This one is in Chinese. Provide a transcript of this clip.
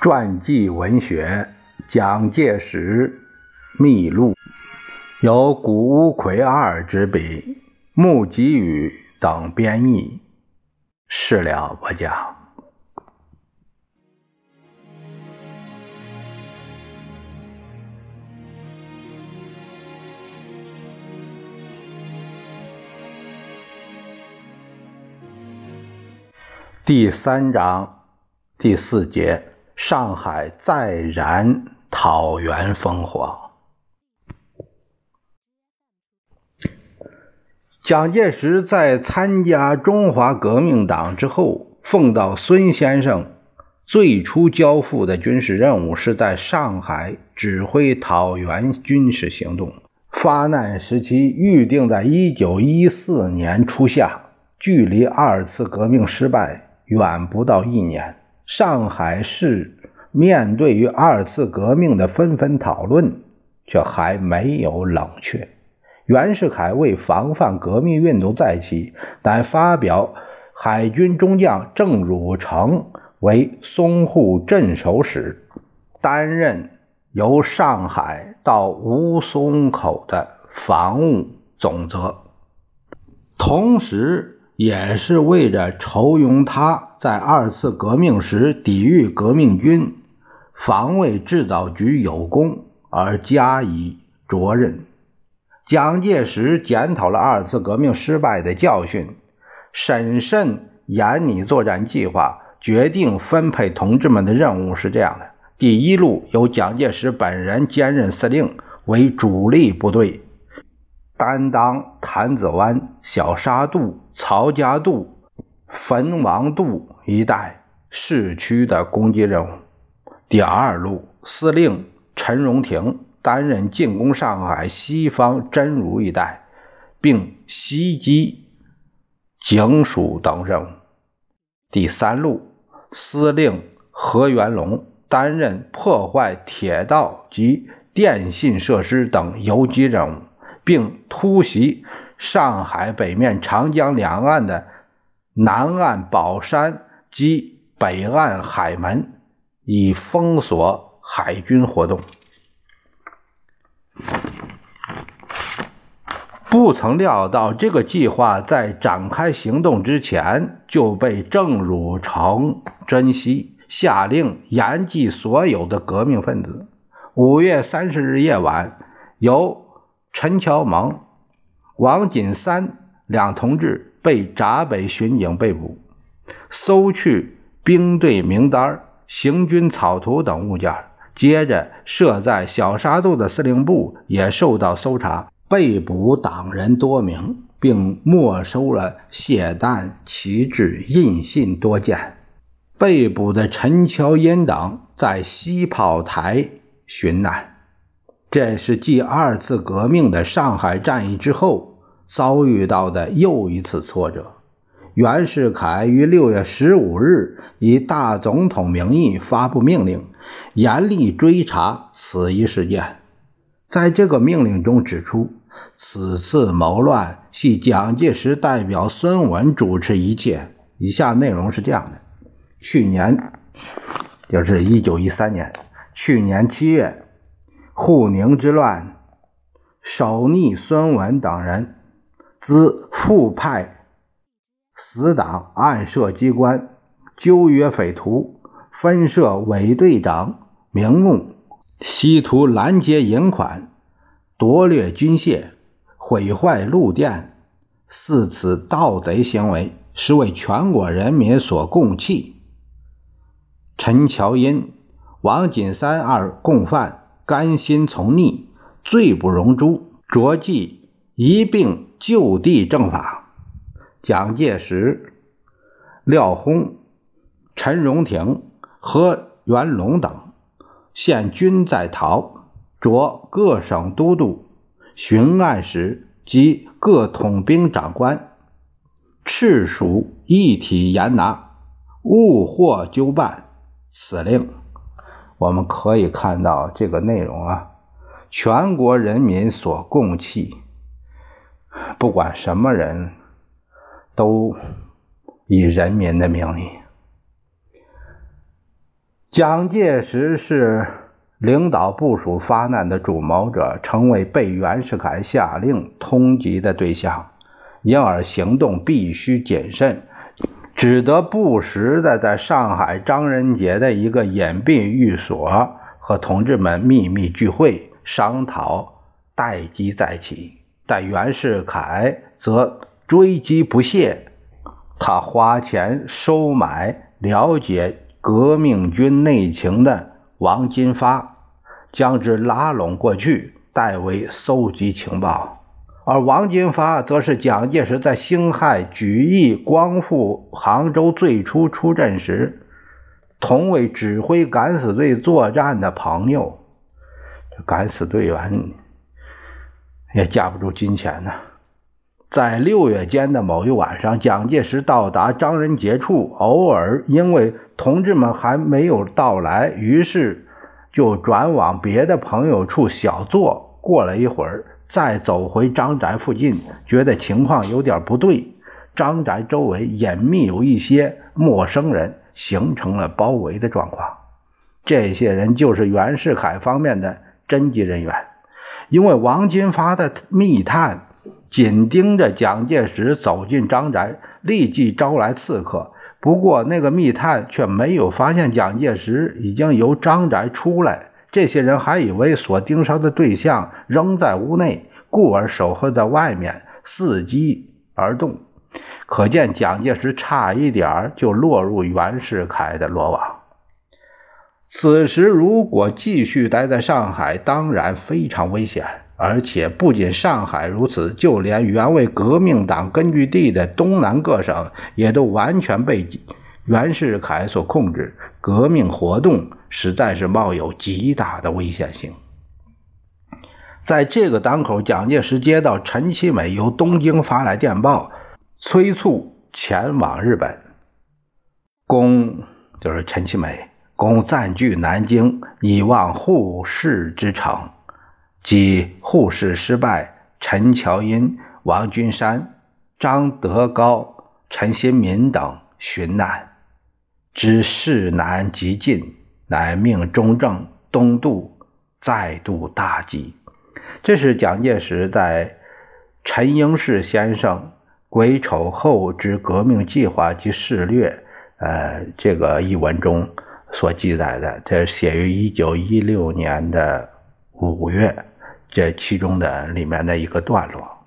传记文学《蒋介石秘录》，由谷乌奎二执笔，穆吉宇等编译。事了不讲。第三章第四节：上海再燃讨袁烽火。蒋介石在参加中华革命党之后，奉到孙先生最初交付的军事任务是在上海指挥讨袁军事行动。发难时期预定在一九一四年初夏，距离二次革命失败远不到一年。上海市面对于二次革命的纷纷讨论，却还没有冷却。袁世凯为防范革命运动再起，乃发表海军中将郑汝成为淞沪镇守使，担任由上海到吴淞口的防务总责，同时也是为着筹用他在二次革命时抵御革命军防卫制造局有功而加以着任。蒋介石检讨了二次革命失败的教训，审慎严拟作战计划，决定分配同志们的任务是这样的：第一路由蒋介石本人兼任司令，为主力部队，担当潭子湾、小沙渡、曹家渡、汾王渡一带市区的攻击任务；第二路司令陈荣廷。担任进攻上海西方真如一带，并袭击警署等任务。第三路司令何元龙担任破坏铁道及电信设施等游击任务，并突袭上海北面长江两岸的南岸宝山及北岸海门，以封锁海军活动。不曾料到，这个计划在展开行动之前就被郑汝成珍惜，下令严禁所有的革命分子。五月三十日夜晚，由陈乔蒙、王锦三两同志被闸北巡警被捕，搜去兵队名单、行军草图等物件。接着，设在小沙渡的司令部也受到搜查，被捕党人多名，并没收了械弹、旗帜、印信多件。被捕的陈乔英等在西炮台寻难。这是继二次革命的上海战役之后遭遇到的又一次挫折。袁世凯于六月十五日以大总统名义发布命令。严厉追查此一事件，在这个命令中指出，此次谋乱系蒋介石代表孙文主持一切。以下内容是这样的：去年，就是一九一三年，去年七月，沪宁之乱，首逆孙文等人，自复派死党，暗设机关，纠约匪徒。分设伪队长名目，稀图拦截银款，夺掠军械，毁坏路电，似此盗贼行为，实为全国人民所共弃。陈乔英、王锦三二共犯，甘心从逆，罪不容诛，着即一并就地正法。蒋介石、廖轰、陈荣廷。和元龙等现均在逃，着各省都督、巡按使及各统兵长官，赤属一体严拿，勿获纠办。此令，我们可以看到这个内容啊，全国人民所共弃，不管什么人，都以人民的名义。蒋介石是领导部署发难的主谋者，成为被袁世凯下令通缉的对象，因而行动必须谨慎，只得不时的在上海张仁杰的一个隐蔽寓所和同志们秘密聚会，商讨待机再起。但袁世凯则追击不懈。他花钱收买了解革命军内情的王金发，将之拉拢过去，代为搜集情报。而王金发则是蒋介石在辛亥举义光复杭州最初出阵时，同为指挥敢死队作战的朋友。敢死队员也架不住金钱呐。在六月间的某一晚上，蒋介石到达张仁杰处，偶尔因为同志们还没有到来，于是就转往别的朋友处小坐。过了一会儿，再走回张宅附近，觉得情况有点不对。张宅周围隐秘有一些陌生人，形成了包围的状况。这些人就是袁世凯方面的侦缉人员，因为王金发的密探。紧盯着蒋介石走进张宅，立即招来刺客。不过，那个密探却没有发现蒋介石已经由张宅出来。这些人还以为所盯梢的对象仍在屋内，故而守候在外面，伺机而动。可见蒋介石差一点就落入袁世凯的罗网。此时，如果继续待在上海，当然非常危险。而且不仅上海如此，就连原为革命党根据地的东南各省也都完全被袁世凯所控制，革命活动实在是冒有极大的危险性。在这个当口，蒋介石接到陈其美由东京发来电报，催促前往日本，攻就是陈其美，攻占据南京，以望护市之城。即护市失败，陈乔英、王君山、张德高、陈新民等寻难，知事难及近，乃命中正东渡，再度大吉。这是蒋介石在陈英士先生《癸丑后之革命计划及事略》呃这个一文中所记载的，这写于一九一六年的五月。这其中的里面的一个段落。